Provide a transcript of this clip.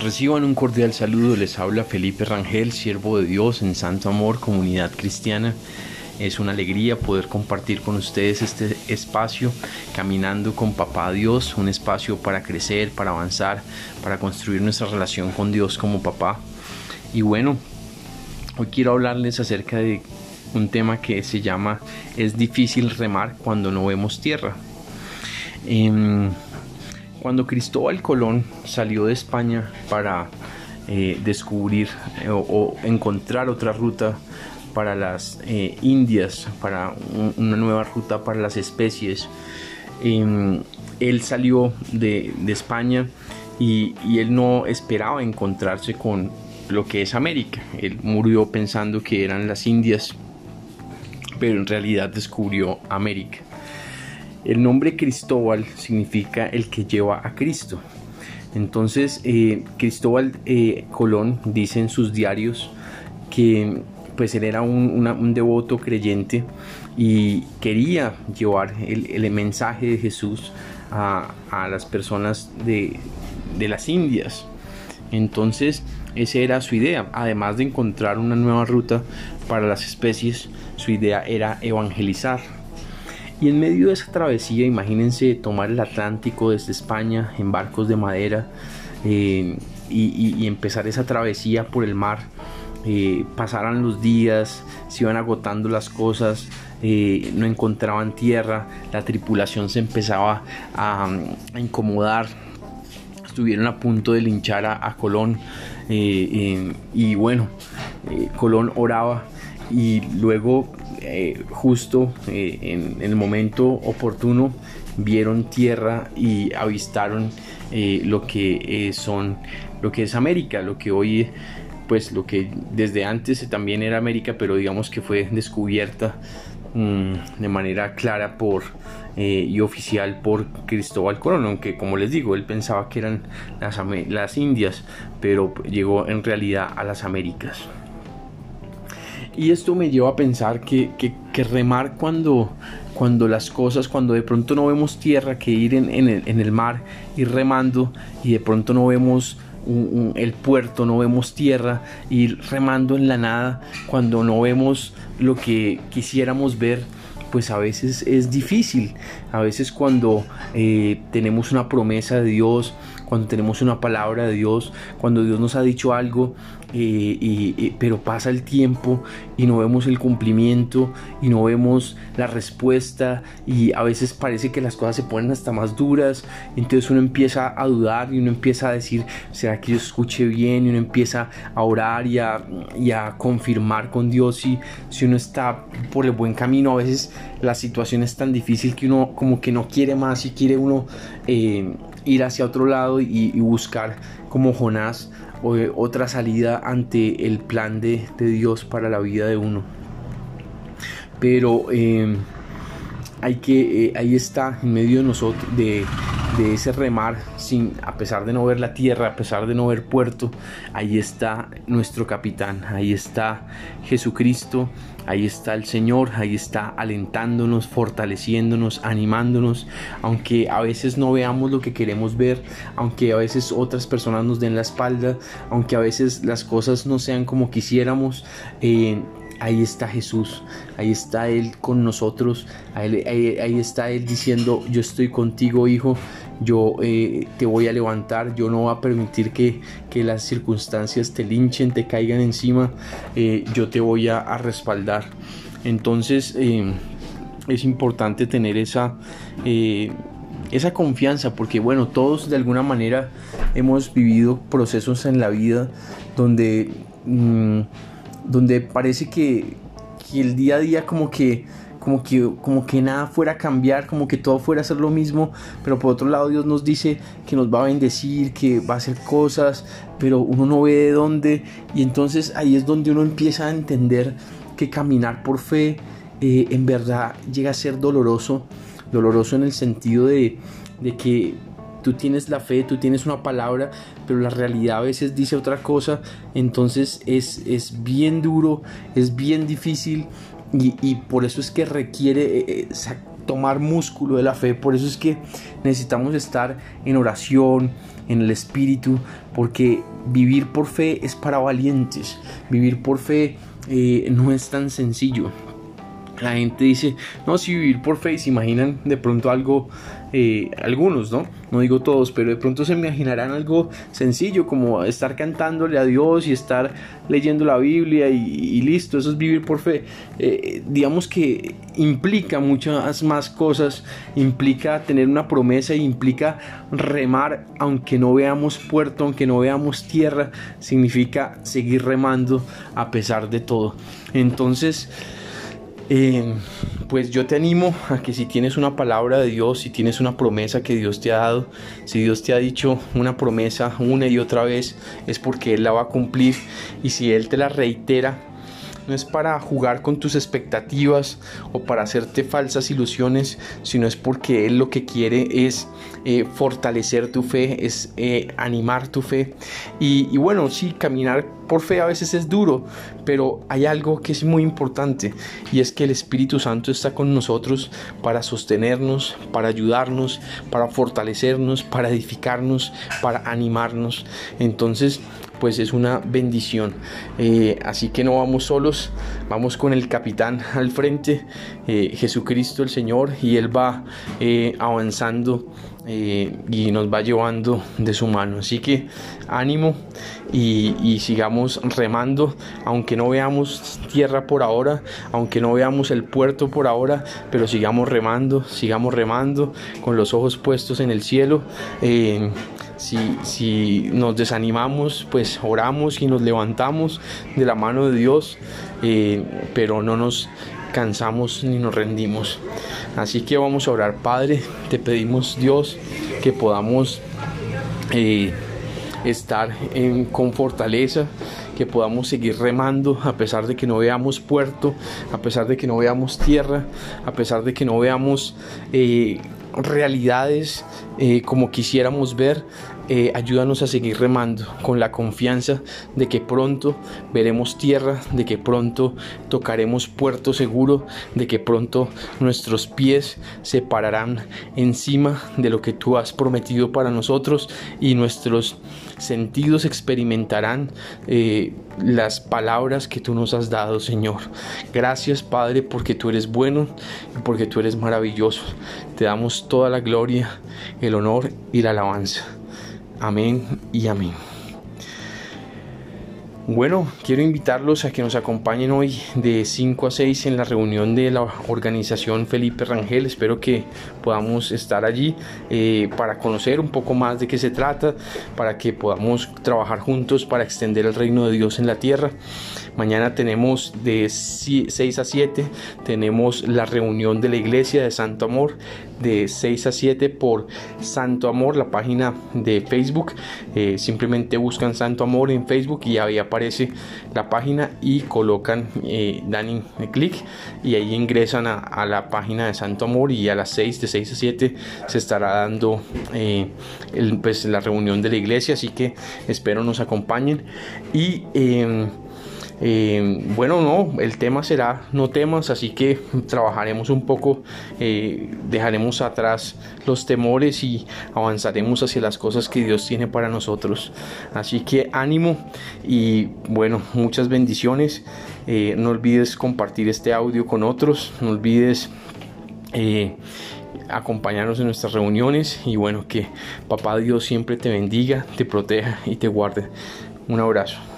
Reciban un cordial saludo, les habla Felipe Rangel, siervo de Dios en Santo Amor, comunidad cristiana. Es una alegría poder compartir con ustedes este espacio, caminando con Papá Dios, un espacio para crecer, para avanzar, para construir nuestra relación con Dios como papá. Y bueno, hoy quiero hablarles acerca de un tema que se llama Es difícil remar cuando no vemos tierra. Em, cuando Cristóbal Colón salió de España para eh, descubrir eh, o, encontrar otra ruta para las eh, Indias, para una nueva ruta para las especies, em, él salió de, España y, él no esperaba encontrarse con lo que es América. Él murió pensando que eran las Indias, pero en realidad descubrió América. El nombre Cristóbal significa el que lleva a Cristo. Entonces, eh, Cristóbal eh, Colón dice en sus diarios que pues él era un, devoto creyente y quería llevar el, mensaje de Jesús a, las personas de, de las Indias. Entonces, esa era su idea. Además de encontrar una nueva ruta para las especies, su idea era evangelizar y en medio de esa travesía, imagínense tomar el Atlántico desde España en barcos de madera eh, y, empezar esa travesía por el mar. Eh, pasaran los días, se iban agotando las cosas, eh, no encontraban tierra, la tripulación se empezaba a, incomodar, estuvieron a punto de linchar a Colón y bueno, Colón oraba y luego eh, justo eh, en, el momento oportuno vieron tierra y avistaron eh, lo que son lo que es América lo que hoy pues lo que desde antes también era América pero digamos que fue descubierta mm, de manera clara por y oficial por Cristóbal Colón, aunque como les digo, él pensaba que eran las, las Indias, pero llegó en realidad a las Américas. Y esto me lleva a pensar que, remar cuando, cuando las cosas, cuando de pronto no vemos tierra, que ir en, el, mar, ir remando y de pronto no vemos el puerto, no vemos tierra, ir remando en la nada, cuando no vemos lo que quisiéramos ver, pues a veces es difícil. A veces cuando eh, tenemos una promesa de Dios, cuando tenemos una palabra de Dios, cuando Dios nos ha dicho algo, y, pero pasa el tiempo y no vemos el cumplimiento y no vemos la respuesta y a veces parece que las cosas se ponen hasta más duras, entonces uno empieza a dudar y uno empieza a decir, ¿será que yo escuché bien? Y uno empieza a orar y a, confirmar con Dios si, si uno está por el buen camino. A veces la situación es tan difícil que uno como que no quiere más y quiere uno... Eh, ir hacia otro lado y, buscar como Jonás otra salida ante el plan de, Dios para la vida de uno. Pero eh, hay que, eh, ahí está en medio de nosotros, de, de ese remar, sin, a pesar de no ver la tierra, a pesar de no ver puerto, ahí está nuestro capitán, ahí está Jesucristo, ahí está el Señor, ahí está alentándonos, fortaleciéndonos, animándonos, aunque a veces no veamos lo que queremos ver, aunque a veces otras personas nos den la espalda, aunque a veces las cosas no sean como quisiéramos. Eh, ahí está Jesús, ahí está Él con nosotros, ahí, está Él diciendo, yo estoy contigo hijo, yo eh, te voy a levantar, yo no voy a permitir que, las circunstancias te linchen, te caigan encima, eh, yo te voy a, respaldar. Entonces eh, es importante tener esa esa confianza, porque bueno, todos de alguna manera hemos vivido procesos en la vida donde mm, donde parece que, el día a día como que, como que, como que nada fuera a cambiar, como que todo fuera a ser lo mismo, pero por otro lado Dios nos dice que nos va a bendecir, que va a hacer cosas, pero uno no ve de dónde, y entonces ahí es donde uno empieza a entender que caminar por fe eh, en verdad llega a ser doloroso, doloroso en el sentido de, de que tú tienes la fe, tú tienes una palabra, pero la realidad a veces dice otra cosa, entonces es, es bien duro, es bien difícil y, por eso es que requiere eh, eh, tomar músculo de la fe. Por eso es que necesitamos estar en oración, en el Espíritu, porque vivir por fe es para valientes. Vivir por fe eh, no es tan sencillo. La gente dice, no, si vivir por fe, se imaginan de pronto algo, eh, algunos, ¿no? No digo todos, pero de pronto se imaginarán algo sencillo como estar cantándole a Dios y estar leyendo la Biblia y, listo, eso es vivir por fe. Eh, digamos que implica muchas más cosas, implica tener una promesa implica remar aunque no veamos puerto, aunque no veamos tierra, significa seguir remando a pesar de todo. Entonces, eh, pues yo te animo a que si tienes una palabra de Dios, si tienes una promesa que Dios te ha dado, si Dios te ha dicho una promesa una y otra vez, es porque Él la va a cumplir. Y si Él te la reitera, no es para jugar con tus expectativas o para hacerte falsas ilusiones, sino es porque Él lo que quiere es eh, fortalecer tu fe, es eh, animar tu fe. Y, y bueno, sí, caminar por fe a veces es duro, pero hay algo que es muy importante y es que el Espíritu Santo está con nosotros para sostenernos, para ayudarnos, para fortalecernos, para edificarnos, para animarnos. Entonces, pues es una bendición. Eh, así que no vamos solos, vamos con el capitán al frente, eh, Jesucristo el Señor, y Él va eh, avanzando y nos va llevando de su mano. Así que ánimo y, y, sigamos remando, aunque no veamos tierra por ahora, aunque no veamos el puerto por ahora, pero sigamos remando, sigamos remando con los ojos puestos en el cielo. Si, nos desanimamos, pues oramos y nos levantamos de la mano de Dios, eh, pero no nos cansamos ni nos rendimos. Así que vamos a orar, Padre, te pedimos Dios que podamos eh, estar en, con fortaleza, que podamos seguir remando a pesar de que no veamos puerto, a pesar de que no veamos tierra, a pesar de que no veamos eh, realidades eh, como quisiéramos ver, eh, ayúdanos a seguir remando con la confianza de que pronto veremos tierra, de que pronto tocaremos puerto seguro, de que pronto nuestros pies se pararán encima de lo que tú has prometido para nosotros y nuestros sentidos experimentarán eh, las palabras que tú nos has dado, Señor. Gracias, Padre, porque tú eres bueno y porque tú eres maravilloso. Te damos toda la gloria, el honor y la alabanza. Amén y amén. Bueno, quiero invitarlos a que nos acompañen hoy de 5 a 6 en la reunión de la organización Felipe Rangel. Espero que podamos estar allí eh, para conocer un poco más de qué se trata, para que podamos trabajar juntos para extender el reino de Dios en la tierra. Mañana tenemos de 6 a 7, tenemos la reunión de la iglesia de Santo Amor de 6 a 7 por Santo Amor, la página de Facebook. Eh, simplemente buscan Santo Amor en Facebook y ahí aparece la página y colocan, eh, dan clic y ahí ingresan a, la página de Santo Amor y a las 6 de 6 a 7 se estará dando eh, pues, la reunión de la iglesia. Así que espero nos acompañen y em, eh, bueno, no, el tema será no temas, así que trabajaremos un poco, eh, dejaremos atrás los temores y avanzaremos hacia las cosas que Dios tiene para nosotros. Así que ánimo y bueno, muchas bendiciones. Eh, no olvides compartir este audio con otros, no olvides acompañarnos en nuestras reuniones y bueno, que papá Dios siempre te bendiga, te proteja y te guarde. Un abrazo.